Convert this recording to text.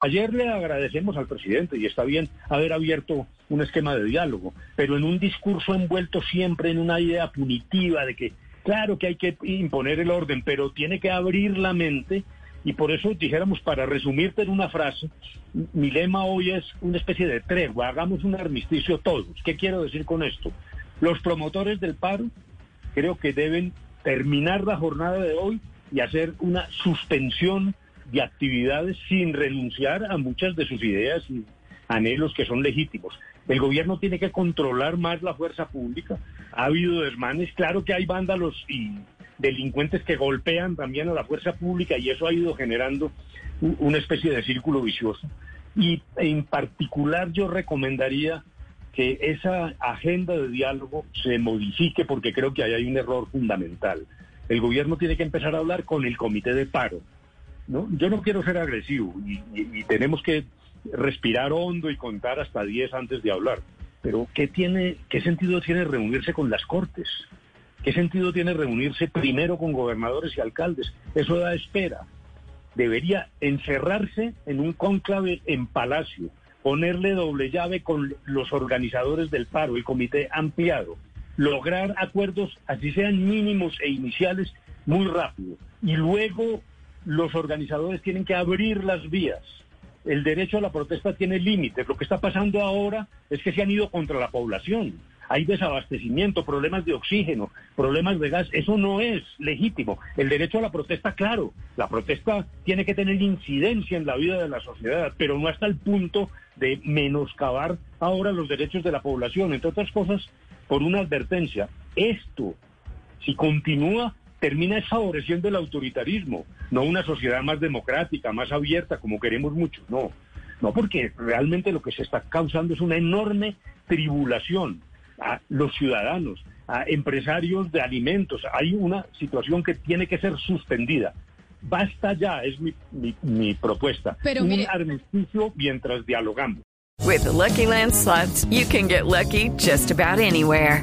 Ayer le agradecemos al presidente y está bien haber abierto un esquema de diálogo, pero en un discurso envuelto siempre en una idea punitiva de que, claro que hay que imponer el orden, pero tiene que abrir la mente y por eso dijéramos, para resumirte en una frase, mi lema hoy es una especie de tregua, hagamos un armisticio todos. ¿Qué quiero decir con esto? Los promotores del paro creo que deben terminar la jornada de hoy y hacer una suspensión de actividades sin renunciar a muchas de sus ideas y anhelos que son legítimos. El gobierno tiene que controlar más la fuerza pública. Ha habido desmanes, claro que hay vándalos y delincuentes que golpean también a la fuerza pública y eso ha ido generando una especie de círculo vicioso. Y en particular yo recomendaría que esa agenda de diálogo se modifique porque creo que ahí hay un error fundamental. El gobierno tiene que empezar a hablar con el comité de paro. ¿No? Yo no quiero ser agresivo y, tenemos que respirar hondo y contar hasta 10 antes de hablar. Pero ¿qué, tiene, ¿qué sentido tiene reunirse con las cortes? ¿Qué sentido tiene reunirse primero con gobernadores y alcaldes? Eso da espera. Debería encerrarse en un cónclave en Palacio, ponerle doble llave con los organizadores del paro, el comité ampliado, lograr acuerdos, así sean mínimos e iniciales, muy rápido. Y luego los organizadores tienen que abrir las vías. El derecho a la protesta tiene límites. Lo que está pasando ahora es que se han ido contra la población. Hay desabastecimiento, problemas de oxígeno, problemas de gas. Eso no es legítimo. El derecho a la protesta, claro, la protesta tiene que tener incidencia en la vida de la sociedad, pero no hasta el punto de menoscabar ahora los derechos de la población. Entre otras cosas, por una advertencia, esto, si continúa, termina favoreciendo el autoritarismo, no una sociedad más democrática, más abierta, como queremos mucho, no. No, porque realmente lo que se está causando es una enorme tribulación a los ciudadanos, a empresarios de alimentos. Hay una situación que tiene que ser suspendida. Basta ya, es mi, mi, mi propuesta. Pero Un mire- armisticio mientras dialogamos. With the Lucky Land slots, you can get lucky just about anywhere.